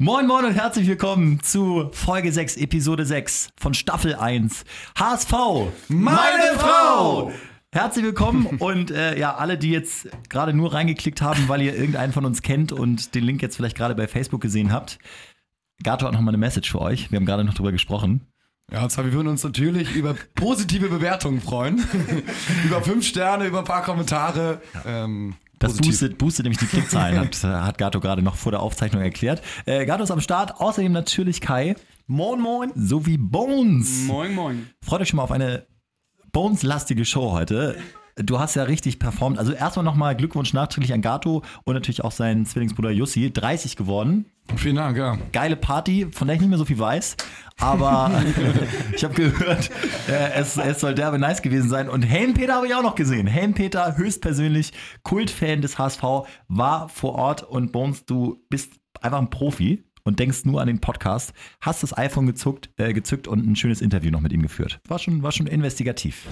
Moin Moin und herzlich willkommen zu Folge 6, Episode 6 von Staffel 1. HSV, meine Frau! Herzlich willkommen und äh, ja, alle, die jetzt gerade nur reingeklickt haben, weil ihr irgendeinen von uns kennt und den Link jetzt vielleicht gerade bei Facebook gesehen habt. Gato hat nochmal eine Message für euch. Wir haben gerade noch drüber gesprochen. Ja, und zwar, wir würden uns natürlich über positive Bewertungen freuen. über fünf Sterne, über ein paar Kommentare. Ähm, das boostet, boostet nämlich die Klickzahlen, hat, hat Gato gerade noch vor der Aufzeichnung erklärt. Äh, Gato ist am Start, außerdem natürlich Kai. Moin, moin. Sowie Bones. Moin, moin. Freut euch schon mal auf eine Bones-lastige Show heute. Du hast ja richtig performt. Also erstmal nochmal Glückwunsch nachträglich an Gato und natürlich auch seinen Zwillingsbruder Jussi. 30 geworden. Vielen Dank, ja. Geile Party, von der ich nicht mehr so viel weiß. Aber ich habe gehört, äh, es, es soll derbe nice gewesen sein. Und Helmpeter habe ich auch noch gesehen. Helmpeter, höchstpersönlich Kultfan des HSV, war vor Ort. Und Bones, du bist einfach ein Profi und denkst nur an den Podcast, hast das iPhone gezuckt, äh, gezückt und ein schönes Interview noch mit ihm geführt. War schon, war schon investigativ.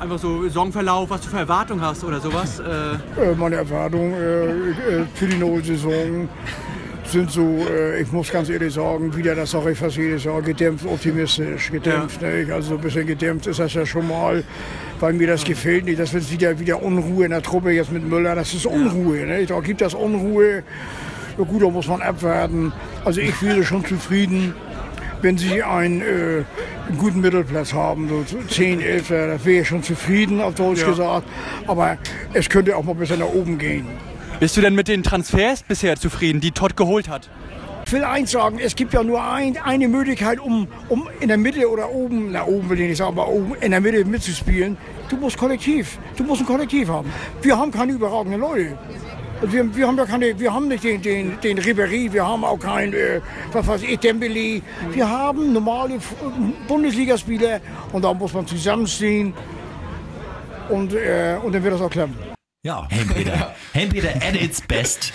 Einfach so Saisonverlauf, was du für Erwartungen hast oder sowas? Äh, meine Erwartungen äh, äh, für die neue Saison sind so, äh, ich muss ganz ehrlich sagen, wieder, das sage ich fast jedes Jahr, gedämpft optimistisch. Gedämpft, ja. ne? also ein bisschen gedämpft ist das ja schon mal, weil mir das gefällt nicht. Das wird wieder, wieder Unruhe in der Truppe jetzt mit Müller, das ist Unruhe. Ne? Da gibt das Unruhe. Ja gut, da muss man abwarten. Also ich wäre schon zufrieden, wenn sie einen, äh, einen guten Mittelplatz haben, so 10, 11, da wäre ich schon zufrieden, auf Deutsch ja. gesagt. Aber es könnte auch mal bisschen nach oben gehen. Bist du denn mit den Transfers bisher zufrieden, die Todd geholt hat? Ich will eins sagen, es gibt ja nur ein, eine Möglichkeit, um, um in der Mitte oder oben, na oben will ich nicht sagen, aber oben in der Mitte mitzuspielen. Du musst Kollektiv, du musst ein Kollektiv haben. Wir haben keine überragenden Leute. Wir, wir, haben ja keine, wir haben nicht den, den, den Ribéry, wir haben auch keinen, äh, was weiß ich, Dembele. Wir haben normale Bundesligaspieler und da muss man zusammenstehen und, äh, und dann wird das auch klappen. Ja, Helmpeter. Helmpeter at its best.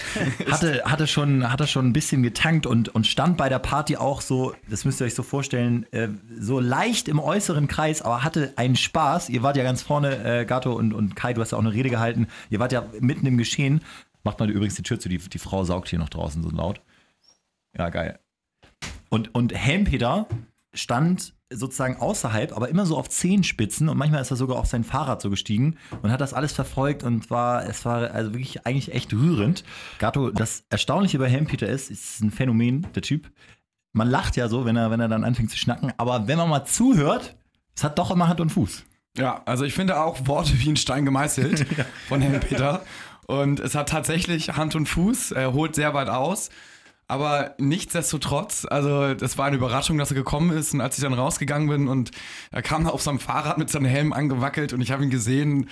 Hatte, hatte, schon, hatte schon ein bisschen getankt und, und stand bei der Party auch so, das müsst ihr euch so vorstellen, äh, so leicht im äußeren Kreis, aber hatte einen Spaß. Ihr wart ja ganz vorne, äh, Gato und, und Kai, du hast ja auch eine Rede gehalten. Ihr wart ja mitten im Geschehen. Macht mal übrigens die Tür zu, die, die Frau saugt hier noch draußen so laut. Ja, geil. Und, und Helmpeter stand sozusagen außerhalb, aber immer so auf Zehenspitzen und manchmal ist er sogar auf sein Fahrrad so gestiegen und hat das alles verfolgt und war, es war also wirklich eigentlich echt rührend. Gato, das Erstaunliche bei Helmpeter ist, ist ein Phänomen, der Typ. Man lacht ja so, wenn er, wenn er dann anfängt zu schnacken, aber wenn man mal zuhört, es hat doch immer Hand und Fuß. Ja, also ich finde auch Worte wie ein Stein gemeißelt von Herrn Peter. Und es hat tatsächlich Hand und Fuß, er holt sehr weit aus. Aber nichtsdestotrotz, also das war eine Überraschung, dass er gekommen ist. Und als ich dann rausgegangen bin und er kam auf seinem Fahrrad mit seinem Helm angewackelt und ich habe ihn gesehen,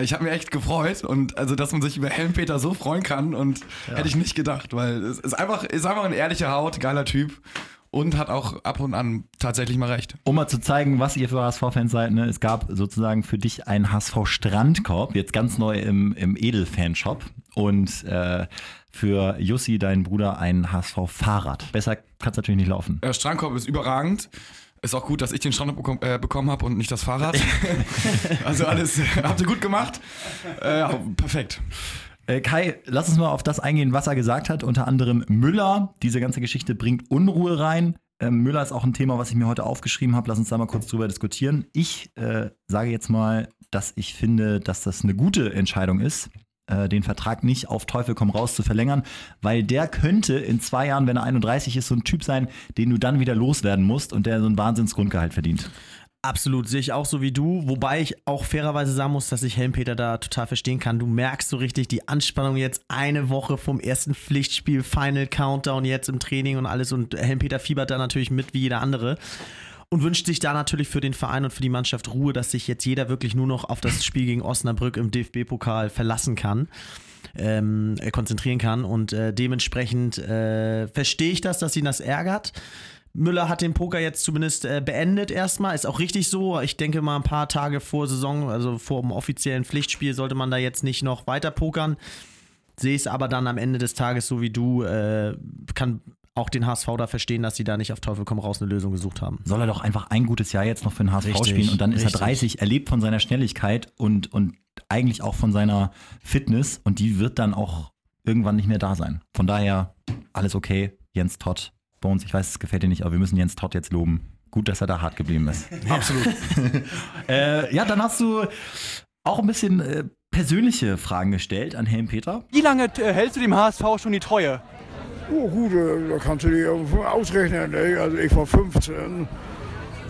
ich habe mich echt gefreut und also, dass man sich über Helmpeter so freuen kann und ja. hätte ich nicht gedacht, weil es ist einfach, ist einfach ein ehrlicher Haut, geiler Typ und hat auch ab und an tatsächlich mal recht. Um mal zu zeigen, was ihr für HSV-Fans seid, ne? es gab sozusagen für dich einen HSV-Strandkorb, jetzt ganz neu im, im Edel-Fanshop und äh, für Jussi, deinen Bruder, ein HSV-Fahrrad. Besser kann es natürlich nicht laufen. Der Strandkorb ist überragend. Ist auch gut, dass ich den Strandkorb bekom äh, bekommen habe und nicht das Fahrrad. also alles habt ihr gut gemacht. Äh, perfekt. Äh, Kai, lass uns mal auf das eingehen, was er gesagt hat. Unter anderem Müller. Diese ganze Geschichte bringt Unruhe rein. Ähm, Müller ist auch ein Thema, was ich mir heute aufgeschrieben habe. Lass uns da mal kurz drüber diskutieren. Ich äh, sage jetzt mal, dass ich finde, dass das eine gute Entscheidung ist, äh, den Vertrag nicht auf Teufel komm raus zu verlängern, weil der könnte in zwei Jahren, wenn er 31 ist, so ein Typ sein, den du dann wieder loswerden musst und der so ein Wahnsinnsgrundgehalt verdient. Absolut, sehe ich auch so wie du. Wobei ich auch fairerweise sagen muss, dass ich Helmpeter da total verstehen kann. Du merkst so richtig die Anspannung jetzt eine Woche vom ersten Pflichtspiel, Final Countdown jetzt im Training und alles. Und Helmpeter fiebert da natürlich mit wie jeder andere. Und wünscht sich da natürlich für den Verein und für die Mannschaft Ruhe, dass sich jetzt jeder wirklich nur noch auf das Spiel gegen Osnabrück im DFB-Pokal verlassen kann. Ähm, konzentrieren kann und äh, dementsprechend äh, verstehe ich das, dass ihn das ärgert. Müller hat den Poker jetzt zumindest äh, beendet erstmal. Ist auch richtig so. Ich denke mal, ein paar Tage vor Saison, also vor dem offiziellen Pflichtspiel, sollte man da jetzt nicht noch weiter pokern. Sehe es aber dann am Ende des Tages so wie du, äh, kann auch den HSV da verstehen, dass sie da nicht auf Teufel komm raus eine Lösung gesucht haben. Soll er doch einfach ein gutes Jahr jetzt noch für den HSV richtig, spielen und dann ist richtig. er 30, er lebt von seiner Schnelligkeit und, und eigentlich auch von seiner Fitness und die wird dann auch irgendwann nicht mehr da sein. Von daher alles okay Jens Todd. Bei uns, ich weiß, es gefällt dir nicht, aber wir müssen Jens Todd jetzt loben. Gut, dass er da hart geblieben ist. Absolut. äh, ja, dann hast du auch ein bisschen äh, persönliche Fragen gestellt an Helm Peter. Wie lange äh, hältst du dem HSV schon die Treue? Oh gut, äh, da kannst du dir ausrechnen. Ne? Also ich war 15.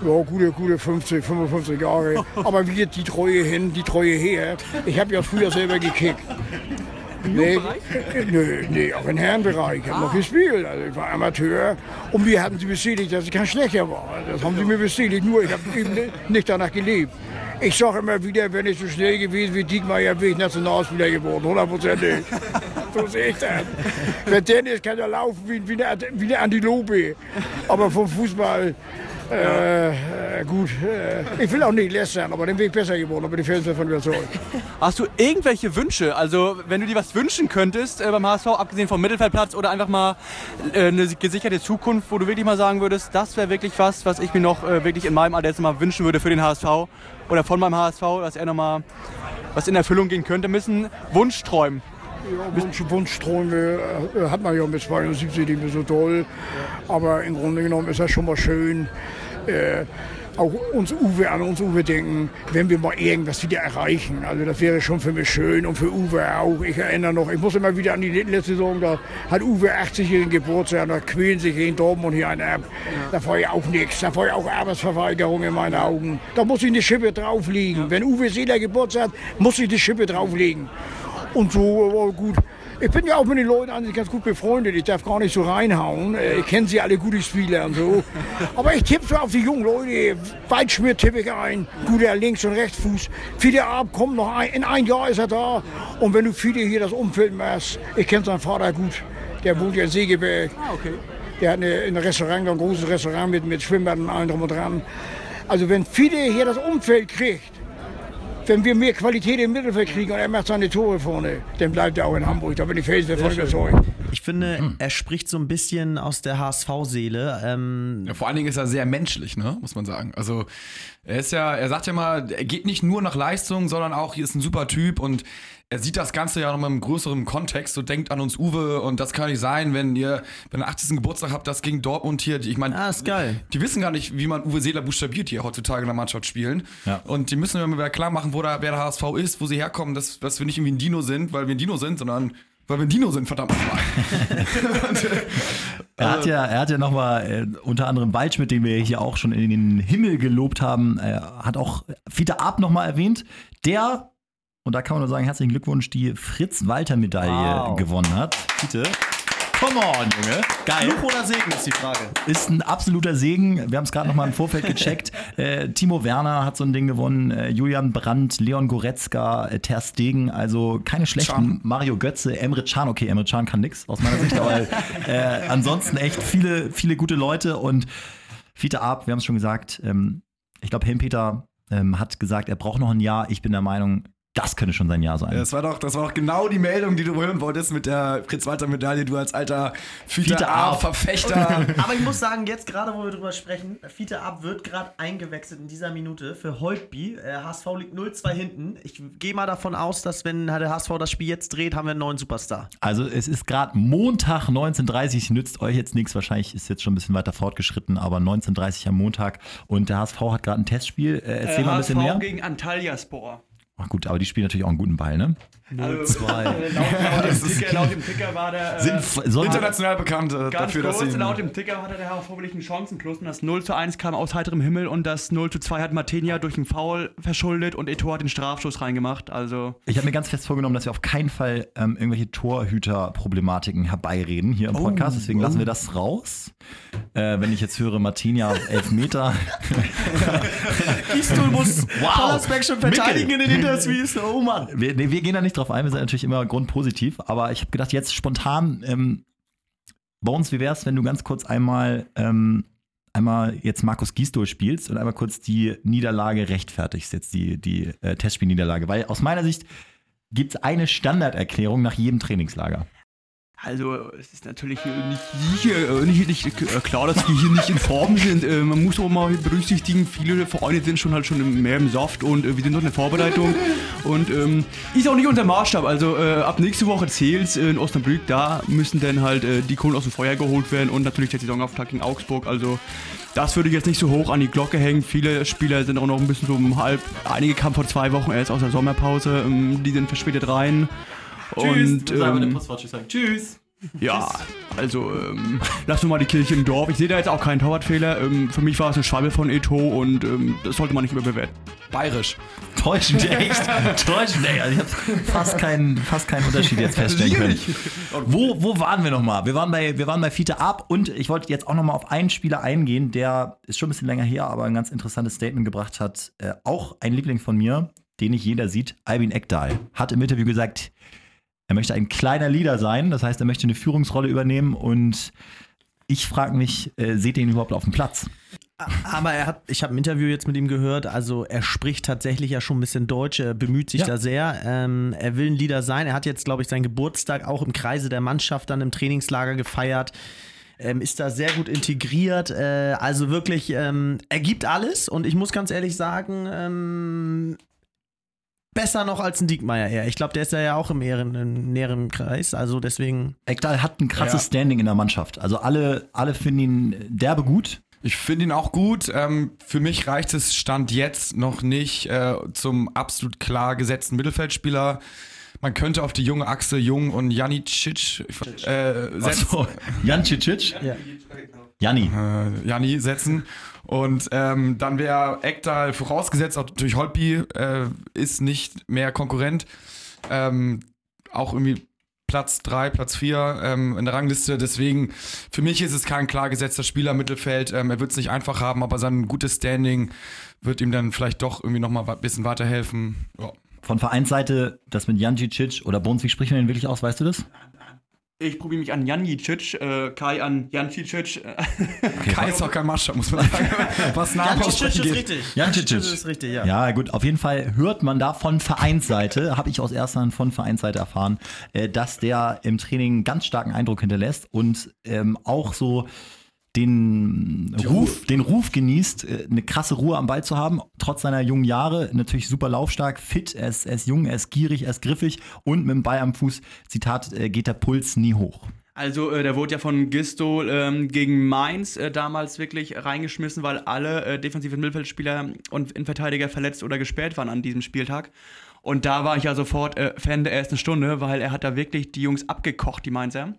Ja, gute, gute 50, 55 Jahre. Aber wie geht die Treue hin, die Treue her? Ich habe ja früher selber gekickt. Nee, nee, nee, auch im Herrenbereich. Ich habe noch gespielt. Also ich war Amateur. Und mir hatten sie bestätigt, dass ich kein Schlechter war. Das haben sie mir bestätigt. Nur ich habe eben nicht danach gelebt. Ich sage immer wieder, wenn ich so schnell gewesen wie Diekmeyer, wäre ich Nationalspieler geworden. Hundertprozentig. So sehe ich das. Wenn Dennis kann er laufen wie, wie, eine, wie eine Antilope. Aber vom Fußball äh, gut, äh, ich will auch nicht lästern, aber den Weg besser geworden, aber die Fans davon überzeugt. Hast du irgendwelche Wünsche? Also, wenn du dir was wünschen könntest äh, beim HSV, abgesehen vom Mittelfeldplatz oder einfach mal äh, eine gesicherte Zukunft, wo du wirklich mal sagen würdest, das wäre wirklich was, was ich mir noch äh, wirklich in meinem Alter jetzt mal wünschen würde für den HSV oder von meinem HSV, dass er nochmal was in Erfüllung gehen könnte, müssen Wunschträumen. Ja, Wunsch, Wunschträume äh, hat man ja mit 72 nicht mehr so toll. Aber im Grunde genommen ist das schon mal schön, äh, auch uns Uwe an uns Uwe denken, wenn wir mal irgendwas wieder erreichen. Also das wäre schon für mich schön und für Uwe auch. Ich erinnere noch, ich muss immer wieder an die letzte Saison, da hat Uwe 80-jährigen Geburtstag, da quälen sich in Dortmund hier einer ab. Da war ja auch nichts, da war ja auch Arbeitsverweigerung in meinen Augen. Da muss ich eine Schippe drauflegen. Wenn Uwe Seeler Geburtstag hat, muss ich eine Schippe drauflegen. Und so, gut, ich bin ja auch mit den Leuten eigentlich ganz gut befreundet. Ich darf gar nicht so reinhauen. Äh, ich kenne sie alle gute Spieler und so. Aber ich tippe so auf die jungen Leute. Weitschmidt tippe ich ein. Guter Links- und Rechtsfuß. Fide Ab kommt noch ein. In ein Jahr ist er da. Und wenn du Fide hier das Umfeld machst, ich kenne seinen Vater gut. Der wohnt ja in Segeberg. Ah, okay. Der hat eine, ein Restaurant, ein großes Restaurant mit, mit Schwimmbad und allem drum und dran. Also wenn Fide hier das Umfeld kriegt, wenn wir mehr Qualität im Mittelfeld kriegen und er macht seine Tore vorne, dann bleibt er auch in Hamburg. Da bin ich fest davon überzeugt. Ich finde, er spricht so ein bisschen aus der HSV-Seele. Ähm, Ja, vor allen Dingen ist er sehr menschlich, ne? muss man sagen. Also er ist ja, er sagt ja mal, er geht nicht nur nach Leistung, sondern auch, hier ist ein super Typ und er sieht das Ganze ja noch mal im größeren Kontext. So denkt an uns Uwe und das kann nicht sein, wenn ihr beim 80. Geburtstag habt, das gegen Dortmund hier. Ich meine, Ah, ist geil. Die wissen gar nicht, wie man Uwe Seeler buchstabiert hier heutzutage in der Mannschaft spielen. Ja. Und die müssen mir mal klar machen, wo da, wer der HSV ist, wo sie herkommen, dass, dass wir nicht irgendwie ein Dino sind, weil wir ein Dino sind, sondern weil wir ein Dino sind, verdammt nochmal. Er hat ja, er hat ja nochmal äh, unter anderem Waldschmidt, den wir hier auch schon in den Himmel gelobt haben, äh, hat auch Fiete Ab nochmal erwähnt, der, und da kann man nur sagen, herzlichen Glückwunsch, die Fritz-Walter-Medaille Wow. gewonnen hat. Fiete. Come on, Junge. Geil. Fluch oder Segen ist die Frage. Ist ein absoluter Segen. Wir haben es gerade noch mal im Vorfeld gecheckt. Äh, Timo Werner hat so ein Ding gewonnen. Äh, Julian Brandt, Leon Goretzka, äh, Ter Stegen. Also keine schlechten. Can. Mario Götze, Emre Can. Okay, Emre Can kann nix aus meiner Sicht. aber äh, ansonsten echt viele, viele gute Leute. Und Fiete Ab, wir haben es schon gesagt. Ähm, ich glaube, Helmpeter ähm, hat gesagt, er braucht noch ein Jahr. Ich bin der Meinung, das könnte schon sein Jahr sein. Das war doch, das war doch genau die Meldung, die du hören wolltest mit der Fritz-Walter-Medaille, du als alter Fiete Fiete Ab. A-Verfechter. Aber ich muss sagen, jetzt gerade, wo wir drüber sprechen, Fiete Ab wird gerade eingewechselt in dieser Minute für Holtby. Äh, HSV liegt 0-2 hinten. Ich gehe mal davon aus, dass wenn der HSV das Spiel jetzt dreht, haben wir einen neuen Superstar. Also es ist gerade Montag 19.30 nützt euch jetzt nichts. Wahrscheinlich ist jetzt schon ein bisschen weiter fortgeschritten, aber 19.30 am Montag. Und der HSV hat gerade ein Testspiel. Äh, erzähl mal ein bisschen mehr. gegen Antalyaspor. Ach gut, aber die spielen natürlich auch einen guten Ball, ne? Also, laut, laut, dem Ticker, laut dem Ticker war der. Äh, Sind, International bekannt äh, dafür, dass kurz, sie. laut dem Ticker hatte der einen Chancenplus und das 0 zu 1 kam aus heiterem Himmel und das 0 zu 2 hat Martinia durch einen Foul verschuldet und Etor hat den Strafschuss reingemacht. Also ich habe mir ganz fest vorgenommen, dass wir auf keinen Fall ähm, irgendwelche Torhüter-Problematiken herbeireden hier im Podcast. Deswegen lassen wir das raus. Äh, wenn ich jetzt höre, Martinia Elfmeter. Gistol muss Wow. Pollersbeck schon verteidigen in den Interviews. Oh Mann. wir, nee, wir gehen da nicht drauf ein, wir sind natürlich immer grundpositiv. Aber ich habe gedacht, jetzt spontan, ähm, bei uns, wie wäre es, wenn du ganz kurz einmal, ähm, einmal jetzt Markus Gisdol spielst und einmal kurz die Niederlage rechtfertigst, jetzt die, die äh, Testspielniederlage. Weil aus meiner Sicht gibt es eine Standarderklärung nach jedem Trainingslager. Also, es ist natürlich nicht sicher, nicht, nicht, äh, klar, dass die hier nicht in Form sind. Äh, man muss auch mal berücksichtigen, viele Vereine sind schon halt schon mehr im Saft und äh, wir sind noch in der Vorbereitung. Und ähm, ist auch nicht unser Maßstab. Also, äh, ab nächste Woche zählt's in Osnabrück, da müssen dann halt äh, die Kohlen aus dem Feuer geholt werden und natürlich der Saisonauftakt in Augsburg. Also, das würde ich jetzt nicht so hoch an die Glocke hängen. Viele Spieler sind auch noch ein bisschen so um halb. Einige kamen vor zwei Wochen erst aus der Sommerpause, ähm, die sind verspätet rein. Und, ähm, Tschüss. ja, also ähm, lassen wir mal die Kirche im Dorf. Ich sehe da jetzt auch keinen Torwartfehler. Ähm, für mich war es eine Schwalbe von Eto und ähm, das sollte man nicht überbewerten. Bayerisch. Täuschend, echt. Täuschend, ey. Also ich habe fast keinen, fast keinen Unterschied jetzt feststellen können. Wo, wo waren wir nochmal? Wir waren bei, wir waren bei Fiete Ab und ich wollte jetzt auch nochmal auf einen Spieler eingehen, der ist schon ein bisschen länger her, aber ein ganz interessantes Statement gebracht hat. Äh, auch ein Liebling von mir, den nicht jeder sieht, Albin Eckdahl, hat im Interview gesagt, er möchte ein kleiner Leader sein, das heißt, er möchte eine Führungsrolle übernehmen und ich frage mich, äh, seht ihr ihn überhaupt auf dem Platz? Aber er hat, ich habe ein Interview jetzt mit ihm gehört, also er spricht tatsächlich ja schon ein bisschen Deutsch, er bemüht sich Ja. da sehr. Ähm, er will ein Leader sein. Er hat jetzt, glaube ich, seinen Geburtstag auch im Kreise der Mannschaft dann im Trainingslager gefeiert. Ähm, ist da sehr gut integriert. Äh, also wirklich, ähm, er gibt alles und ich muss ganz ehrlich sagen, ähm, besser noch als ein Diekmeyer eher. Ich glaube, der ist ja ja auch im, Ehren, im näheren Kreis, also deswegen. Eckdahl hat ein krasses Ja. Standing in der Mannschaft. Also alle, alle finden ihn derbe gut. Ich finde ihn auch gut. Ähm, für mich reicht es Stand jetzt noch nicht äh, zum absolut klar gesetzten Mittelfeldspieler. Man könnte auf die junge Achse Jung und Janicic äh, setzen. Achso, Jan Cicic? Ja. Janni. äh, Janni setzen. Und ähm, dann wäre Ekdal vorausgesetzt, auch durch Holtby äh, ist nicht mehr Konkurrent. Ähm, auch irgendwie Platz 3, Platz 4 ähm, in der Rangliste. Deswegen, für mich ist es kein klar gesetzter Spieler im Mittelfeld. Ähm, er wird es nicht einfach haben, aber sein gutes Standing wird ihm dann vielleicht doch irgendwie nochmal ein bisschen weiterhelfen. Ja. Von Vereinsseite, das mit Jan Cicic oder wie spricht man den wirklich aus, weißt du das? Ich probiere mich an Janicic, äh, Kai an Jancicic. Äh, Kai ist auch kein Maßstab, muss man sagen. Was Namen aussprechen geht. richtig. Jan Cicic. Das ist richtig, ja. Ja, gut, auf jeden Fall hört man da von Vereinsseite, habe ich aus erster Hand von Vereinsseite erfahren, äh, dass der im Training einen ganz starken Eindruck hinterlässt und ähm, auch so den Ruf, den Ruf genießt, äh, eine krasse Ruhe am Ball zu haben, trotz seiner jungen Jahre, natürlich super laufstark, fit, er ist, er ist jung, er ist gierig, er ist griffig und mit dem Ball am Fuß, Zitat, äh, geht der Puls nie hoch. Also, äh, der wurde ja von Gisto ähm, gegen Mainz äh, damals wirklich reingeschmissen, weil alle äh, defensiven Mittelfeldspieler und Innenverteidiger verletzt oder gesperrt waren an diesem Spieltag. Und da war ich ja sofort äh, Fan der ersten Stunde, weil er hat da wirklich die Jungs abgekocht, die Mainzer.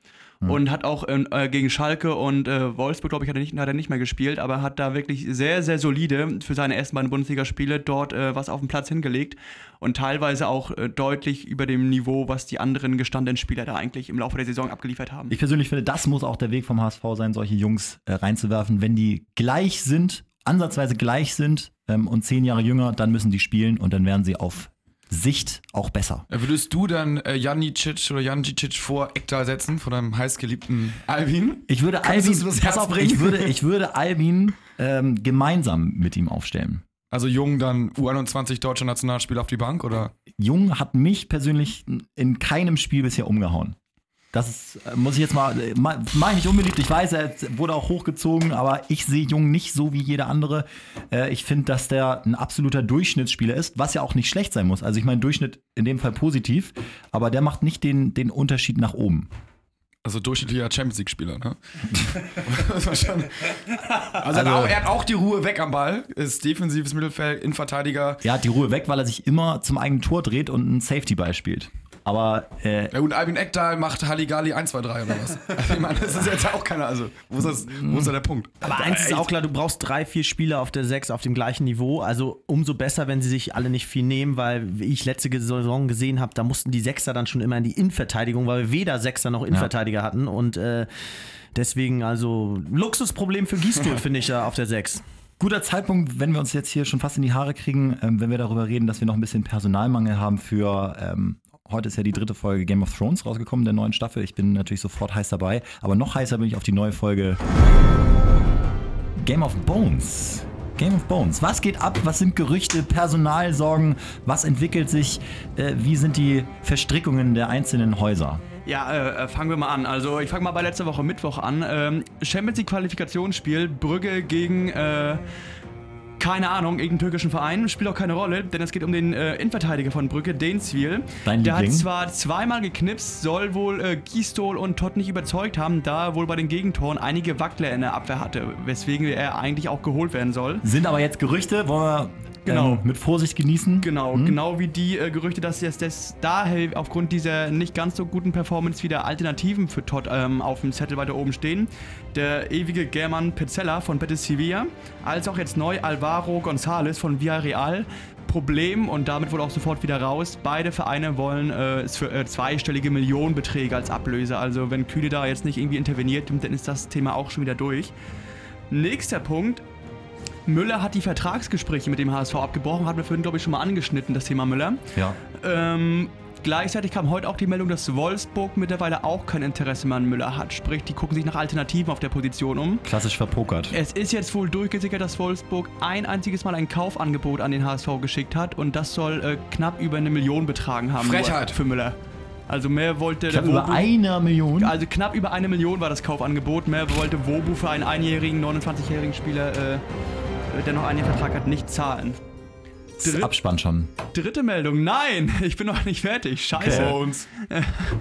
Und hat auch äh, gegen Schalke und äh, Wolfsburg, glaube ich, hat er, nicht, hat er nicht mehr gespielt, aber hat da wirklich sehr, sehr solide für seine ersten beiden Bundesligaspiele dort äh, was auf den Platz hingelegt und teilweise auch äh, deutlich über dem Niveau, was die anderen gestandenen Spieler da eigentlich im Laufe der Saison abgeliefert haben. Ich persönlich finde, das muss auch der Weg vom HSV sein, solche Jungs äh, reinzuwerfen. Wenn die gleich sind, ansatzweise gleich sind ähm, und zehn Jahre jünger, dann müssen die spielen und dann werden sie auf Sicht auch besser. Äh, Würdest du dann äh, Janicic oder Janicic vor Ekdal setzen, vor deinem heißgeliebten Albin? Ich würde Kannst Albin, das pass auf, ich würde, ich würde Albin ähm, gemeinsam mit ihm aufstellen. Also Jung dann U21 deutscher Nationalspieler auf die Bank oder? Jung hat mich persönlich in keinem Spiel bisher umgehauen. Das ist, äh, muss ich jetzt mal, äh, ma- mach ich nicht unbeliebt. Ich weiß, er wurde auch hochgezogen, aber ich sehe Jung nicht so wie jeder andere. Äh, Ich finde, dass der ein absoluter Durchschnittsspieler ist, was ja auch nicht schlecht sein muss. Also ich meine, Durchschnitt in dem Fall positiv, aber der macht nicht den, den Unterschied nach oben. Also durchschnittlicher Champions League-Spieler, ne? Schon- also, er hat auch- er hat auch die Ruhe weg am Ball, ist defensives Mittelfeld, Innenverteidiger. Er hat die Ruhe weg, weil er sich immer zum eigenen Tor dreht und einen Safety-Ball spielt. Aber äh, Ja, und Albin Ekdal macht Halligalli 1, 2, 3 oder was? Ich meine, das ist jetzt auch keiner. Also, wo ist, das, wo ist da der Punkt? Aber eins ist auch klar, du brauchst drei, vier Spieler auf der Sechs auf dem gleichen Niveau. Also umso besser, wenn sie sich alle nicht viel nehmen, weil, wie ich letzte Saison gesehen habe, da mussten die Sechser dann schon immer in die Innenverteidigung, weil wir weder Sechser noch Innenverteidiger hatten. Und äh, deswegen, also Luxusproblem für Gießstuhl, finde ich da auf der Sechs. Guter Zeitpunkt, wenn wir uns jetzt hier schon fast in die Haare kriegen, ähm, wenn wir darüber reden, dass wir noch ein bisschen Personalmangel haben für. Ähm, heute ist ja die dritte Folge Game of Thrones rausgekommen, der neuen Staffel. Ich bin natürlich sofort heiß dabei, aber noch heißer bin ich auf die neue Folge Game of Bones. Game of Bones. Was geht ab? Was sind Gerüchte, Personalsorgen? Was entwickelt sich? Äh, wie sind die Verstrickungen der einzelnen Häuser? Ja, äh, fangen wir mal an. Also ich fange mal bei letzter Woche Mittwoch an. Ähm, Champions League Qualifikationsspiel, Brügge gegen äh, keine Ahnung, irgendeinen türkischen Verein, spielt auch keine Rolle, denn es geht um den äh, Innenverteidiger von Brügge, Denswil. Dein Der Liebling. hat zwar zweimal geknipst, soll wohl äh, Gistol und Todd nicht überzeugt haben, da er wohl bei den Gegentoren einige Wackler in der Abwehr hatte, weswegen er eigentlich auch geholt werden soll. Sind aber jetzt Gerüchte, wollen wir Genau. ähm, mit Vorsicht genießen. Genau, genau wie die äh, Gerüchte, dass jetzt das daher aufgrund dieser nicht ganz so guten Performance wieder Alternativen für Todd ähm, auf dem Zettel weiter oben stehen. Der ewige German Pezzella von Betis Sevilla, als auch jetzt neu Alvaro González von Villarreal. Problem und damit wohl auch sofort wieder raus. Beide Vereine wollen äh, äh, zweistellige Millionenbeträge als Ablöse. Also wenn Kühle da jetzt nicht irgendwie interveniert, dann ist das Thema auch schon wieder durch. Nächster Punkt, Müller hat die Vertragsgespräche mit dem HSV abgebrochen, hatten wir vorhin, glaube ich, schon mal angeschnitten, das Thema Müller. Ja. Ähm, gleichzeitig kam heute auch die Meldung, dass Wolfsburg mittlerweile auch kein Interesse mehr an Müller hat. Sprich, die gucken sich nach Alternativen auf der Position um. Klassisch verpokert. Es ist jetzt wohl durchgesickert, dass Wolfsburg ein einziges Mal ein Kaufangebot an den HSV geschickt hat und das soll äh, knapp über eine Million betragen haben. Frechheit. Für Müller. Also mehr wollte habe der über Wobu- einer Million. also knapp über eine Million war das Kaufangebot. Mehr wollte Wobu für einen einjährigen, 29-jährigen Spieler, äh, der noch einen Vertrag hat, nicht zahlen. Das Abspann schon. Dritte Meldung. Nein, ich bin noch nicht fertig. Scheiße. Bones.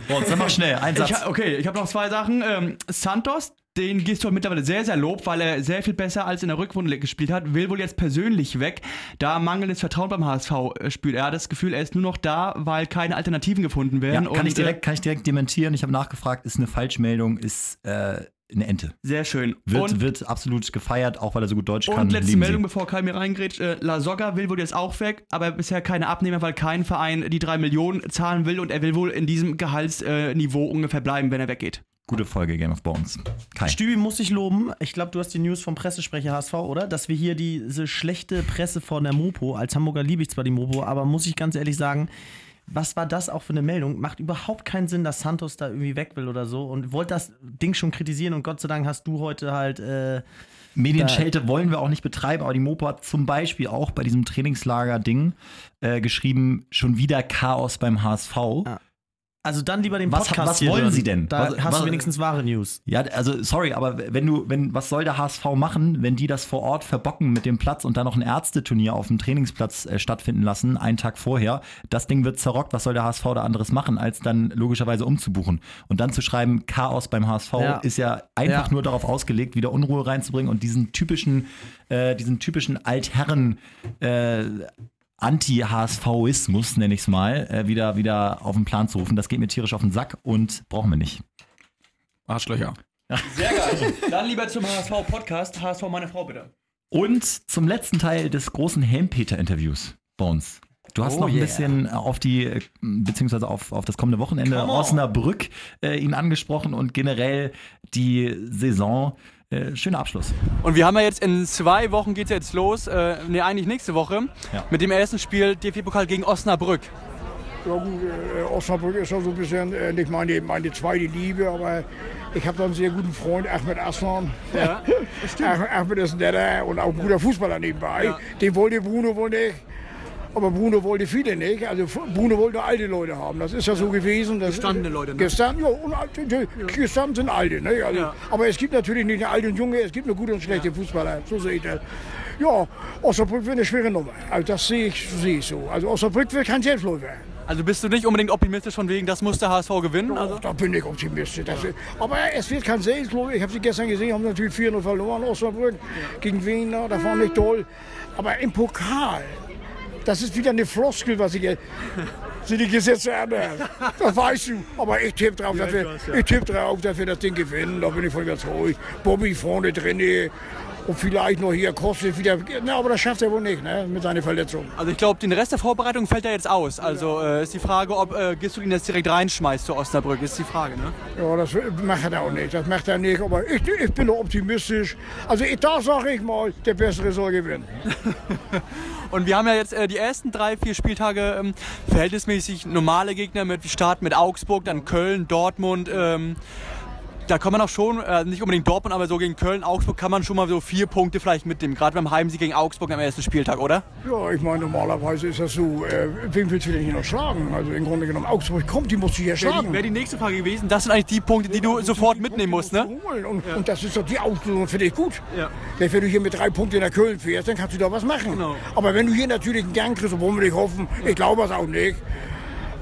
Boah, sag mal schnell, ein Satz. Ich, okay, ich habe noch zwei Sachen. Ähm, Santos, den Gisdol mittlerweile sehr, sehr lobt, weil er sehr viel besser als in der Rückrunde gespielt hat, will wohl jetzt persönlich weg. Da mangelndes Vertrauen beim HSV äh, spürt. Er hat das Gefühl, er ist nur noch da, weil keine Alternativen gefunden ja, werden. kann, und, ich direkt, kann ich direkt dementieren. Ich habe nachgefragt, ist eine Falschmeldung, ist äh, eine Ente. Äh, sehr schön. Wird, und wird absolut gefeiert, auch weil er so gut Deutsch kann. Und letzte Meldung, Sie. bevor Kai mir reingrätscht. Äh, La Soga will wohl jetzt auch weg, aber bisher keine Abnehmer, weil kein Verein die drei Millionen zahlen will und er will wohl in diesem Gehaltsniveau ungefähr bleiben, wenn er weggeht. Gute Folge Game of Bones. Kai. Stübi muss ich loben. Ich glaube, du hast die News vom Pressesprecher HSV, oder? Dass wir hier diese schlechte Presse von der Mopo, als Hamburger liebe ich zwar die Mopo, aber muss ich ganz ehrlich sagen, was war das auch für eine Meldung? Macht überhaupt keinen Sinn, dass Santos da irgendwie weg will oder so und wollte das Ding schon kritisieren und Gott sei Dank hast du heute halt. Äh, Medienschelte wollen wir auch nicht betreiben, aber die Mopo hat zum Beispiel auch bei diesem Trainingslager-Ding äh, geschrieben, schon wieder Chaos beim HSV. Ja. Also dann lieber den Was- Podcast was hier wollen hören. Sie denn? Da Was- hast was- du wenigstens wahre News. Ja, also sorry, aber wenn du, wenn, was soll der HSV machen, wenn die das vor Ort verbocken mit dem Platz und dann noch ein Ärzteturnier auf dem Trainingsplatz äh, stattfinden lassen, einen Tag vorher? Das Ding wird zerrockt, was soll der HSV da anderes machen, als dann logischerweise umzubuchen? Und dann zu schreiben, Chaos beim HSV Ja. ist ja einfach Ja. nur darauf ausgelegt, wieder Unruhe reinzubringen und diesen typischen, äh, diesen typischen Altherren äh, Anti-HSVismus, nenne ich es mal, äh, wieder, wieder auf den Plan zu rufen. Das geht mir tierisch auf den Sack und brauchen wir nicht. Arschlöcher. Sehr geil. Dann lieber zum HSV-Podcast. HSV, meine Frau, bitte. Und zum letzten Teil des großen Helmpeter-Interviews, Bones. Du hast Oh noch ein yeah. bisschen auf die, beziehungsweise auf, auf das kommende Wochenende. Osnabrück äh, ihn angesprochen und generell die Saison. Äh, schöner Abschluss. Und wir haben ja jetzt in zwei Wochen geht's jetzt los, äh, ne eigentlich nächste Woche, Ja. mit dem ersten Spiel DFB-Pokal gegen Osnabrück. Ja gut, äh, Osnabrück ist ja so ein bisschen äh, nicht meine, meine zweite Liebe, aber ich habe da einen sehr guten Freund, Ahmed Aslan. Ja, Ahmed ist ein netter und auch ein guter Fußballer nebenbei. Ja. Den wollte Bruno wohl nicht. Aber Bruno wollte viele nicht. Also Bruno wollte alte Leute haben. Das ist ja so gewesen. Das, Gestandene Leute, ne? Gestanden, ja, und die, gestanden sind alte. Ne? Also, Ja. Aber es gibt natürlich nicht nur alte und junge, es gibt nur gute und schlechte Fußballer. So sehe ich das. Ja, Osnabrück wird eine schwere Nummer. Also das sehe ich, sehe ich so. Also Osnabrück wird kein Selbstläufer. Also bist du nicht unbedingt optimistisch von wegen, das muss der HSV gewinnen? Also? Da bin ich optimistisch. Das, aber es wird kein Selbstläufer. Ich habe sie gestern gesehen, haben natürlich 4-0 verloren, Osnabrück gegen Wiener. Das war nicht toll. Aber im Pokal, das ist wieder eine Floskel, was ich. Sind die Gesetze anders? Das weißt du. Aber ich tippe drauf, dass wir, ich tipp drauf, dass wir das Ding gewinnen. Da bin ich von überzeugt. Bobby vorne drin. Und vielleicht noch hier kostet wieder. Na, aber das schafft er wohl nicht, ne? Mit seiner Verletzung. Also ich glaube, den Rest der Vorbereitung fällt er jetzt aus. Also äh, ist die Frage, ob äh, Gisdol ihn jetzt direkt reinschmeißt zu Osnabrück, ist die Frage, ne? Ja, das macht er auch nicht. Das macht er nicht. Aber ich, ich bin optimistisch. Also ich, da sage ich mal, der Bessere soll gewinnen. Und wir haben ja jetzt äh, die ersten drei, vier Spieltage ähm, verhältnismäßig normale Gegner mit Start mit Augsburg, dann Köln, Dortmund. Ähm, da kann man auch schon, äh, nicht unbedingt Dortmund, aber so gegen Köln, Augsburg kann man schon mal so vier Punkte vielleicht mitnehmen. Gerade beim Heimsieg gegen Augsburg am ersten Spieltag, oder? Ja, ich meine, normalerweise ist das so, äh, wen willst du denn hier noch schlagen? Also im Grunde genommen, Augsburg kommt, die musst du hier Wäre die, schlagen. wär die nächste Frage gewesen. Das sind eigentlich die Punkte, die du sofort mitnehmen musst, ne? Holen. Und, und das ist doch die Auslosung für dich gut. Ja. Wenn du hier mit drei Punkten nach Köln fährst, dann kannst du da was machen. Genau. Aber wenn du hier natürlich einen Gang kriegst, obwohl wir nicht hoffen, ich glaube es auch nicht.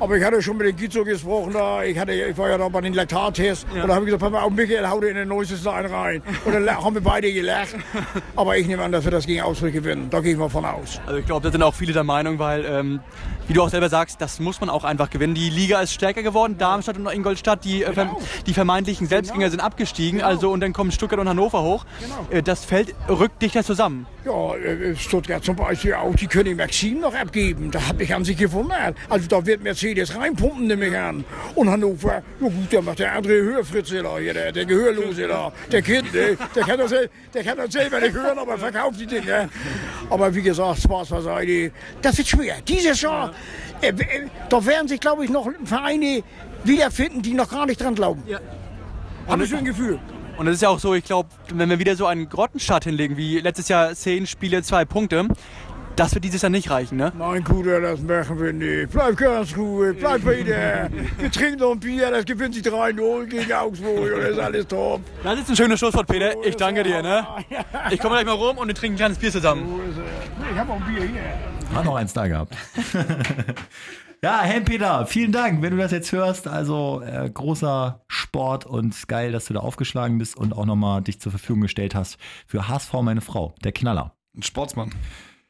Aber ich hatte schon mit dem Gizo gesprochen, da. Ich, hatte, ich war ja da bei den Laktattests. Und da habe ich gesagt, auf, Michael, hau dir in den neuesten einen rein. Und dann haben wir beide gelacht. Aber ich nehme an, dass wir das gegen Augsburg gewinnen. Da gehe ich mal von aus. Also ich glaube, da sind auch viele der Meinung, weil, ähm, wie du auch selber sagst, das muss man auch einfach gewinnen. Die Liga ist stärker geworden, Darmstadt und Ingolstadt, die, äh, verm- die vermeintlichen Selbstgänger sind abgestiegen, also und dann kommen Stuttgart und Hannover hoch. Äh, das Feld rückt dichter zusammen. Ja, äh, Stuttgart zum Beispiel auch, die können Maxim noch abgeben. Da habe ich an sich gewundert. Also da wird Mercedes reinpumpen, nehme ich an. Und Hannover, ja gut, da macht der andere Hörfritze da, hier, der, der Gehörlose da, der Kind, ne? der, kann das, der kann das selber nicht hören, aber verkauft die Dinge. Aber wie gesagt, Spaß beiseite, das wird schwer. Dieses Jahr, äh, äh, da werden sich, glaube ich, noch Vereine wiederfinden, die noch gar nicht dran glauben. Ja. Habe ich so ein Gefühl. Und es ist ja auch so, ich glaube, wenn wir wieder so einen Grottenstart hinlegen, wie letztes Jahr zehn Spiele, zwei Punkte, das wird dieses Jahr nicht reichen, ne? Mein Bruder, das machen wir nicht. Bleib ganz ruhig, bleib bei dir. Wir trinken noch ein Bier, das gewinnt sich 3-0 gegen Augsburg und das ist alles top. Das ist ein schönes Schlusswort, Peter. Ich danke dir, ne? Ich komme gleich mal rum und wir trinken ein kleines Bier zusammen. Ich habe auch ein Bier hier. Hat noch eins da gehabt. ja, Helm-Peter, vielen Dank, wenn du das jetzt hörst. Also äh, großer Sport und geil, dass du da aufgeschlagen bist und auch nochmal dich zur Verfügung gestellt hast für HSV, meine Frau, der Knaller. Ein Sportsmann.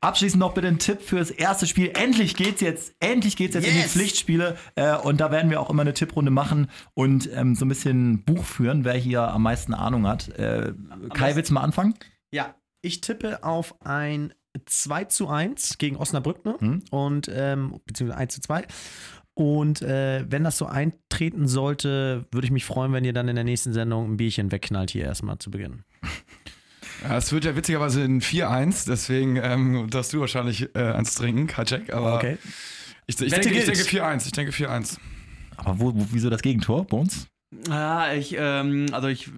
Abschließend noch bitte ein Tipp fürs erste Spiel. Endlich geht's jetzt, endlich geht's jetzt in die Yes. Pflichtspiele. Äh, und da werden wir auch immer eine Tipprunde machen und ähm, so ein bisschen Buch führen, wer hier am meisten Ahnung hat. Äh, Kai, willst du mal anfangen? Ja, ich tippe auf ein 2 zu 1 gegen Osnabrück, ne? Hm. Und, ähm, beziehungsweise 1 zu 2. Und äh, wenn das so eintreten sollte, würde ich mich freuen, wenn ihr dann in der nächsten Sendung ein Bierchen wegknallt hier erstmal zu Beginn. Ja, es wird ja witzigerweise ein 4-1, deswegen ähm, darfst du wahrscheinlich äh, eins trinken, Kacek. Aber Okay. ich, ich, denke, ich denke 4-1. Ich denke 4-1. Aber wo, wo, wieso das Gegentor bei uns? Ja, ich, ähm, also ich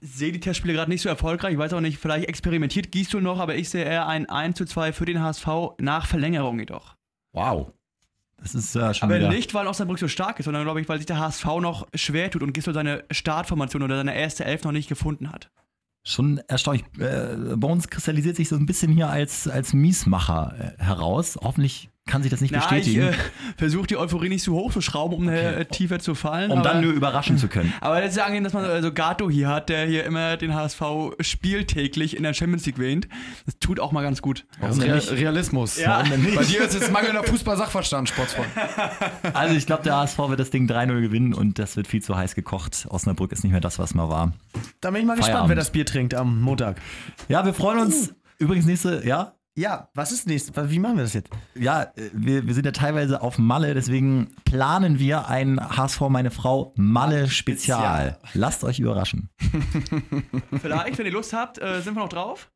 sehe die Testspiele gerade nicht so erfolgreich. Ich weiß auch nicht, vielleicht experimentiert Gießel noch, aber ich sehe eher ein 1 zu 2 für den HSV nach Verlängerung jedoch. Wow. Das ist äh, schon Aber wieder. nicht, weil Osnabrück so stark ist, sondern glaube ich, weil sich der HSV noch schwer tut und Gießel seine Startformation oder seine erste Elf noch nicht gefunden hat. Schon erstaunlich. Äh, bei uns kristallisiert sich so ein bisschen hier als, als Miesmacher äh, heraus. Hoffentlich kann sich das nicht Na, ich bestätigen, äh, versuche die Euphorie nicht zu hoch zu schrauben, um äh, tiefer zu fallen. um aber, dann nur überraschen zu können. aber das ist ja angenehm, dass man also Gato hier hat, der hier immer den HSV spieltäglich in der Champions League wähnt. Das tut auch mal ganz gut. Denn Real nicht? Realismus. Ja. Warum denn nicht? Bei dir ist es mangelnder Fußball-Sachverstand, Sportsfreund. Also ich glaube, der HSV wird das Ding 3-0 gewinnen und das wird viel zu heiß gekocht. Osnabrück ist nicht mehr das, was mal war. Da bin ich mal gespannt, Feierabend. wer das Bier trinkt am Montag. Ja, wir freuen uns. Übrigens nächste, ja, Ja, was ist nächstes? Wie machen wir das jetzt? ja, äh, wir, wir sind ja teilweise auf Malle, deswegen planen wir ein HSV meine Frau Malle Spezial. Lasst euch überraschen. Vielleicht, wenn ihr Lust habt, äh, sind wir noch drauf.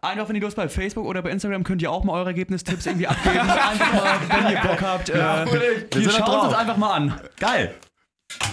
Einfach, wenn ihr Lust bei Facebook oder bei Instagram könnt ihr auch mal eure Ergebnistipps irgendwie abgeben. Einfach mal, wenn ihr Bock habt. Äh, wir wir sind schauen uns das einfach mal an. Geil.